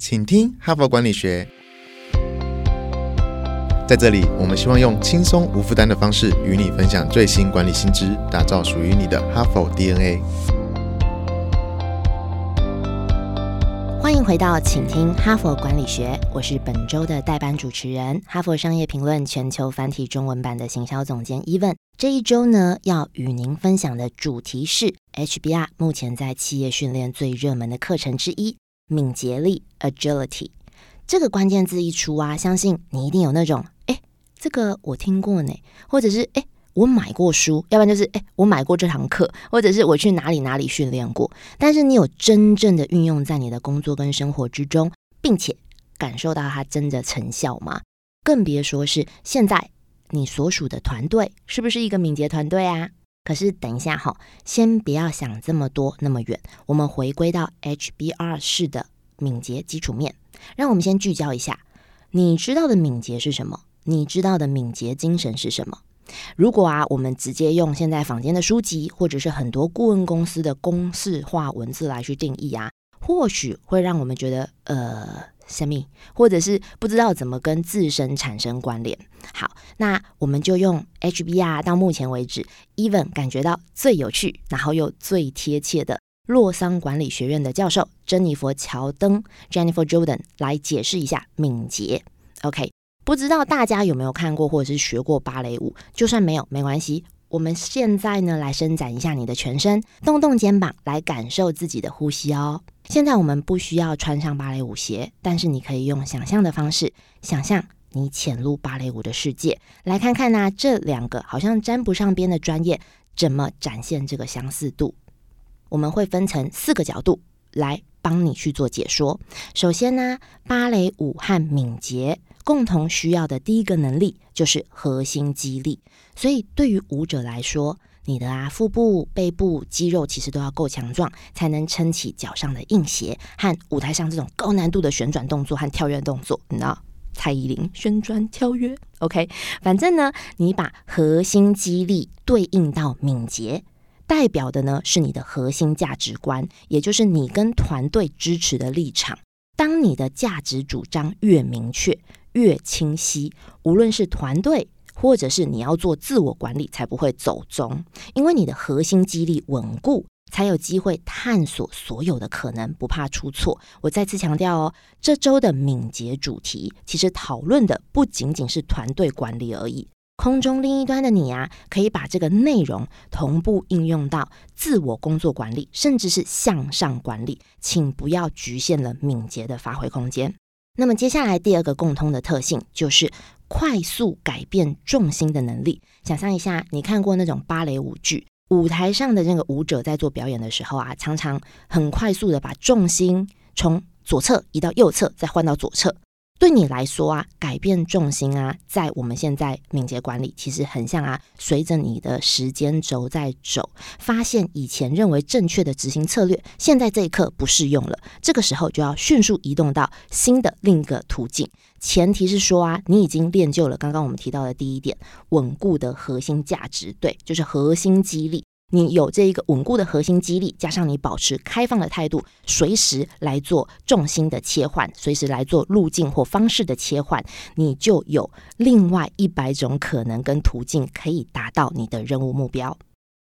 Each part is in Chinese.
请听哈佛管理学。在这里，我们希望用轻松无负担的方式与你分享最新管理新知，打造属于你的哈佛 DNA。欢迎回到《请听哈佛管理学》，我是本周的代班主持人，哈佛商业评论全球繁体中文版的行销总监 Evan。这一周呢，要与您分享的主题是 HBR 目前在企业训练最热门的课程之一——敏捷力 （Agility）。这个关键字一出啊，相信你一定有那种“哎，这个我听过呢”，或者是“哎”。我买过书，要不然就是哎，我买过这堂课，或者是我去哪里哪里训练过。但是你有真正的运用在你的工作跟生活之中，并且感受到它真的成效吗？更别说是现在你所属的团队是不是一个敏捷团队啊？可是等一下哈，先不要想这么多那么远，我们回归到 HBR 式的敏捷基础面，让我们先聚焦一下，你知道的敏捷是什么？你知道的敏捷精神是什么？如果啊，我们直接用现在坊间的书籍，或者是很多顾问公司的公式化文字来去定义啊，或许会让我们觉得呃神秘，或者是不知道怎么跟自身产生关联。好，那我们就用 HBR 到目前为止，even 感觉到最有趣，然后又最贴切的洛桑管理学院的教授珍妮佛乔登 （Jennifer Jordan） 来解释一下敏捷。OK。不知道大家有没有看过或者是学过芭蕾舞？就算没有，没关系。我们现在呢，来伸展一下你的全身，动动肩膀，来感受自己的呼吸哦。现在我们不需要穿上芭蕾舞鞋，但是你可以用想象的方式，想象你潜入芭蕾舞的世界，来看看呢，这两个好像沾不上边的专业，怎么展现这个相似度？我们会分成四个角度来帮你去做解说。首先呢，芭蕾舞和敏捷。共同需要的第一个能力就是核心肌力，所以对于舞者来说，你的啊腹部、背部肌肉其实都要够强壮，才能撑起脚上的硬鞋和舞台上这种高难度的旋转动作和跳跃动作。你知道，蔡依林旋转跳跃，OK，反正呢，你把核心肌力对应到敏捷，代表的呢是你的核心价值观，也就是你跟团队支持的立场。当你的价值主张越明确。越清晰，无论是团队或者是你要做自我管理，才不会走中。因为你的核心激励稳固，才有机会探索所有的可能，不怕出错。我再次强调哦，这周的敏捷主题其实讨论的不仅仅是团队管理而已。空中另一端的你啊，可以把这个内容同步应用到自我工作管理，甚至是向上管理，请不要局限了敏捷的发挥空间。那么接下来第二个共通的特性就是快速改变重心的能力。想象一下，你看过那种芭蕾舞剧，舞台上的那个舞者在做表演的时候啊，常常很快速的把重心从左侧移到右侧，再换到左侧。对你来说啊，改变重心啊，在我们现在敏捷管理其实很像啊，随着你的时间轴在走，发现以前认为正确的执行策略，现在这一刻不适用了，这个时候就要迅速移动到新的另一个途径。前提是说啊，你已经练就了刚刚我们提到的第一点，稳固的核心价值，对，就是核心激励。你有这一个稳固的核心激励，加上你保持开放的态度，随时来做重心的切换，随时来做路径或方式的切换，你就有另外一百种可能跟途径可以达到你的任务目标。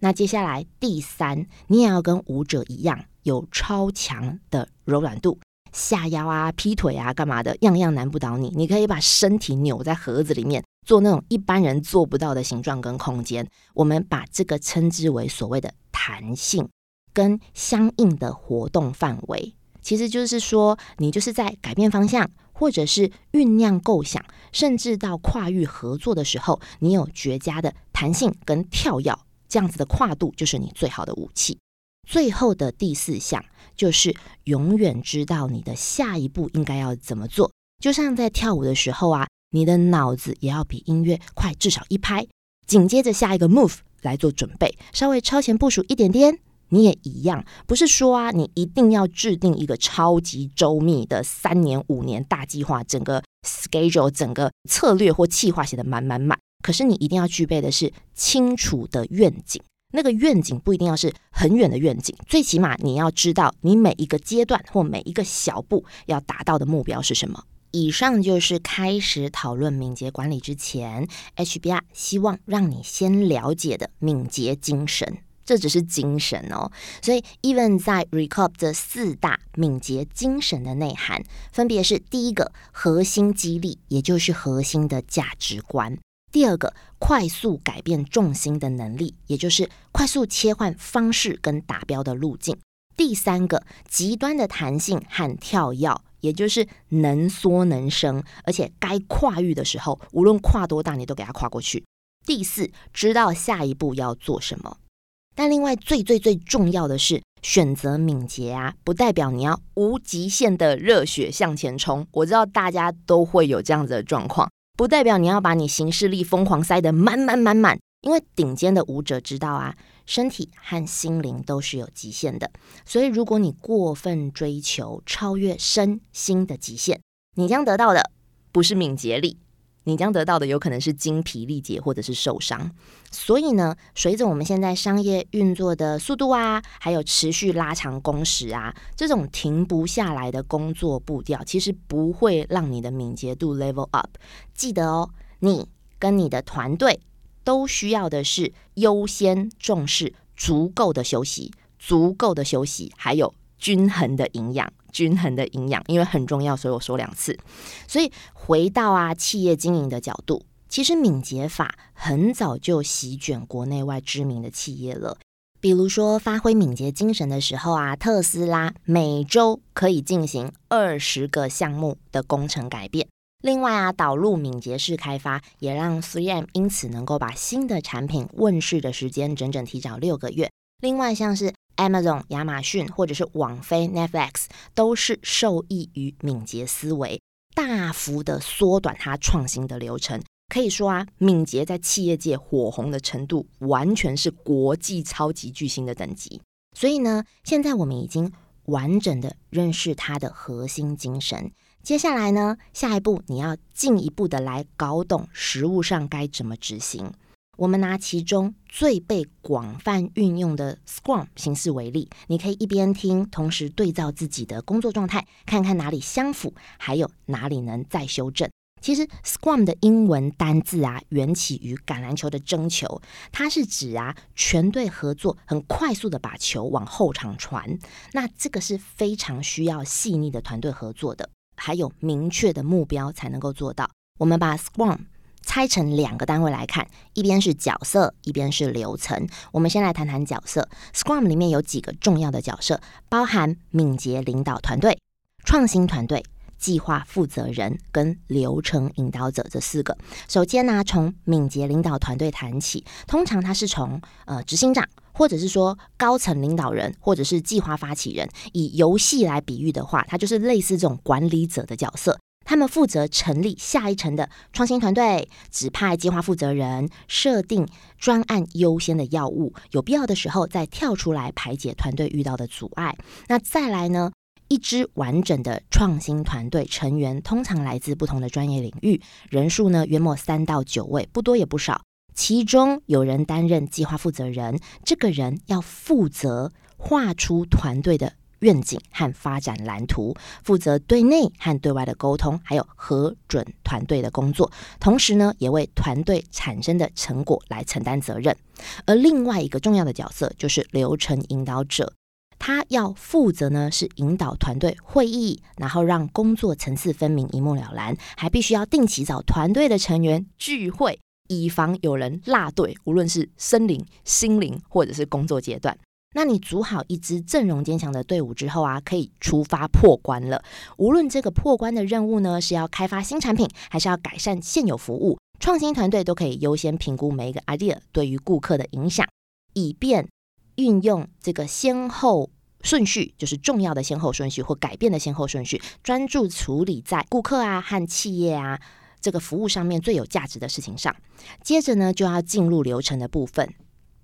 那接下来第三，你也要跟舞者一样，有超强的柔软度。下腰啊、劈腿啊、干嘛的，样样难不倒你。你可以把身体扭在盒子里面，做那种一般人做不到的形状跟空间。我们把这个称之为所谓的弹性跟相应的活动范围。其实就是说，你就是在改变方向，或者是酝酿构想，甚至到跨域合作的时候，你有绝佳的弹性跟跳跃，这样子的跨度就是你最好的武器。最后的第四项就是永远知道你的下一步应该要怎么做，就像在跳舞的时候啊，你的脑子也要比音乐快至少一拍，紧接着下一个 move 来做准备，稍微超前部署一点点，你也一样，不是说啊，你一定要制定一个超级周密的三年五年大计划，整个 schedule 整个策略或计划写的满满满，可是你一定要具备的是清楚的愿景。那个愿景不一定要是很远的愿景，最起码你要知道你每一个阶段或每一个小步要达到的目标是什么。以上就是开始讨论敏捷管理之前，HBR 希望让你先了解的敏捷精神。这只是精神哦，所以 Even 在 Recap 这四大敏捷精神的内涵，分别是第一个核心激励，也就是核心的价值观；第二个快速改变重心的能力，也就是快速切换方式跟达标的路径；第三个极端的弹性和跳跃。也就是能缩能升，而且该跨域的时候，无论跨多大，你都给它跨过去。第四，知道下一步要做什么。但另外最最最重要的是，选择敏捷啊，不代表你要无极限的热血向前冲。我知道大家都会有这样子的状况，不代表你要把你行事力疯狂塞得满满满满。因为顶尖的舞者知道啊，身体和心灵都是有极限的，所以如果你过分追求超越身心的极限，你将得到的不是敏捷力，你将得到的有可能是精疲力竭或者是受伤。所以呢，随着我们现在商业运作的速度啊，还有持续拉长工时啊，这种停不下来的工作步调，其实不会让你的敏捷度 level up。记得哦，你跟你的团队。都需要的是优先重视足够的休息，足够的休息，还有均衡的营养，均衡的营养，因为很重要，所以我说两次。所以回到啊企业经营的角度，其实敏捷法很早就席卷国内外知名的企业了。比如说发挥敏捷精神的时候啊，特斯拉每周可以进行二十个项目的工程改变。另外啊，导入敏捷式开发，也让 3M 因此能够把新的产品问世的时间整整提早六个月。另外，像是 Amazon 亚马逊或者是网飞 Netflix，都是受益于敏捷思维，大幅的缩短它创新的流程。可以说啊，敏捷在企业界火红的程度，完全是国际超级巨星的等级。所以呢，现在我们已经完整的认识它的核心精神。接下来呢，下一步你要进一步的来搞懂实务上该怎么执行。我们拿其中最被广泛运用的 Scrum 形式为例，你可以一边听，同时对照自己的工作状态，看看哪里相符，还有哪里能再修正。其实 Scrum 的英文单字啊，缘起于橄榄球的争球，它是指啊全队合作，很快速的把球往后场传。那这个是非常需要细腻的团队合作的。还有明确的目标才能够做到。我们把 Scrum 拆成两个单位来看，一边是角色，一边是流程。我们先来谈谈角色。Scrum 里面有几个重要的角色，包含敏捷领导团队、创新团队、计划负责人跟流程引导者这四个。首先呢，从敏捷领导团队谈起，通常它是从呃执行长。或者是说高层领导人，或者是计划发起人，以游戏来比喻的话，他就是类似这种管理者的角色。他们负责成立下一层的创新团队，指派计划负责人，设定专案优先的药物，有必要的时候再跳出来排解团队遇到的阻碍。那再来呢，一支完整的创新团队成员通常来自不同的专业领域，人数呢约莫三到九位，不多也不少。其中有人担任计划负责人，这个人要负责画出团队的愿景和发展蓝图，负责对内和对外的沟通，还有核准团队的工作。同时呢，也为团队产生的成果来承担责任。而另外一个重要的角色就是流程引导者，他要负责呢是引导团队会议，然后让工作层次分明、一目了然，还必须要定期找团队的成员聚会。以防有人落队，无论是生灵、心灵或者是工作阶段，那你组好一支阵容坚强的队伍之后啊，可以出发破关了。无论这个破关的任务呢，是要开发新产品，还是要改善现有服务，创新团队都可以优先评估每一个 idea 对于顾客的影响，以便运用这个先后顺序，就是重要的先后顺序或改变的先后顺序，专注处理在顾客啊和企业啊。这个服务上面最有价值的事情上，接着呢就要进入流程的部分。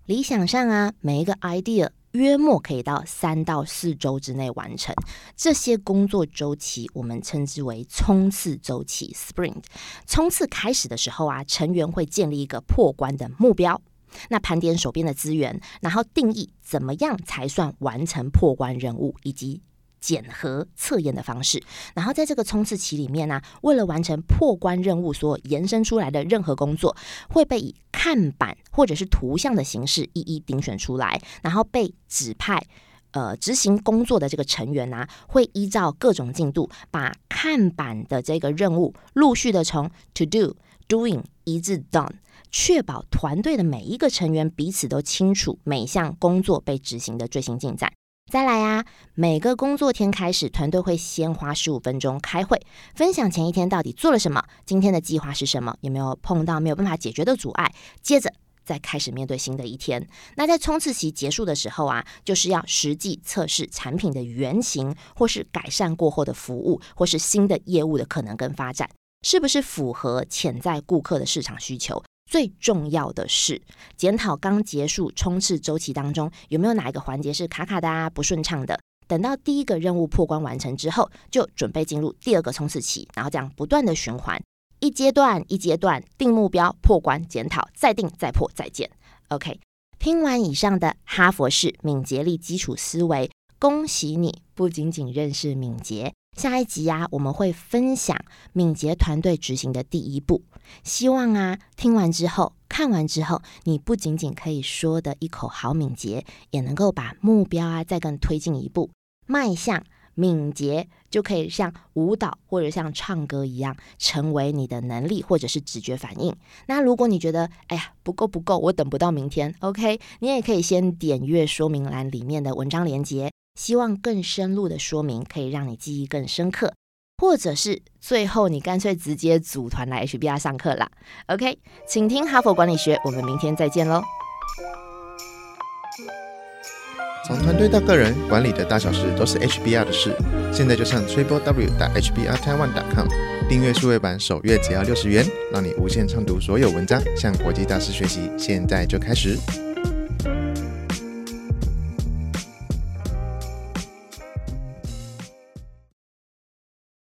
理想上啊，每一个 idea 约莫可以到三到四周之内完成。这些工作周期我们称之为冲刺周期 （sprint）。冲刺开始的时候啊，成员会建立一个破关的目标。那盘点手边的资源，然后定义怎么样才算完成破关任务，以及检核测验的方式。然后在这个冲刺期里面呢，为了完成破关任务所延伸出来的任何工作，会被以看板或者是图像的形式一一遴选出来，然后被指派。呃，执行工作的这个成员呢，会依照各种进度，把看板的这个任务陆续的从 to do doing 一致 done，确保团队的每一个成员彼此都清楚每项工作被执行的最新进展。再来呀，每个工作天开始，团队会先花十五分钟开会，分享前一天到底做了什么，今天的计划是什么，有没有碰到没有办法解决的阻碍，接着。再开始面对新的一天。那在冲刺期结束的时候啊，就是要实际测试产品的原型，或是改善过后的服务，或是新的业务的可能跟发展，是不是符合潜在顾客的市场需求？最重要的是，检讨刚结束冲刺周期当中有没有哪一个环节是卡卡的啊，不顺畅的。等到第一个任务破关完成之后，就准备进入第二个冲刺期，然后这样不断的循环。一阶段一阶段定目标，破关检讨，再定再破再见。OK，听完以上的哈佛式敏捷力基础思维，恭喜你不仅仅认识敏捷。下一集啊，我们会分享敏捷团队执行的第一步。希望啊，听完之后，看完之后，你不仅仅可以说的一口好敏捷，也能够把目标啊再更推进一步，迈向。敏捷就可以像舞蹈或者像唱歌一样，成为你的能力或者是直觉反应。那如果你觉得哎呀不够不够，我等不到明天，OK，你也可以先点阅说明栏里面的文章连接，希望更深入的说明可以让你记忆更深刻，或者是最后你干脆直接组团来 HBR 上课啦。OK，请听哈佛管理学，我们明天再见喽。从团队到个人，管理的大小事都是 HBR 的事。现在就上 triple w 打 hbr taiwan com 订阅数位版，首月只要六十元，让你无限畅读所有文章，向国际大师学习。现在就开始。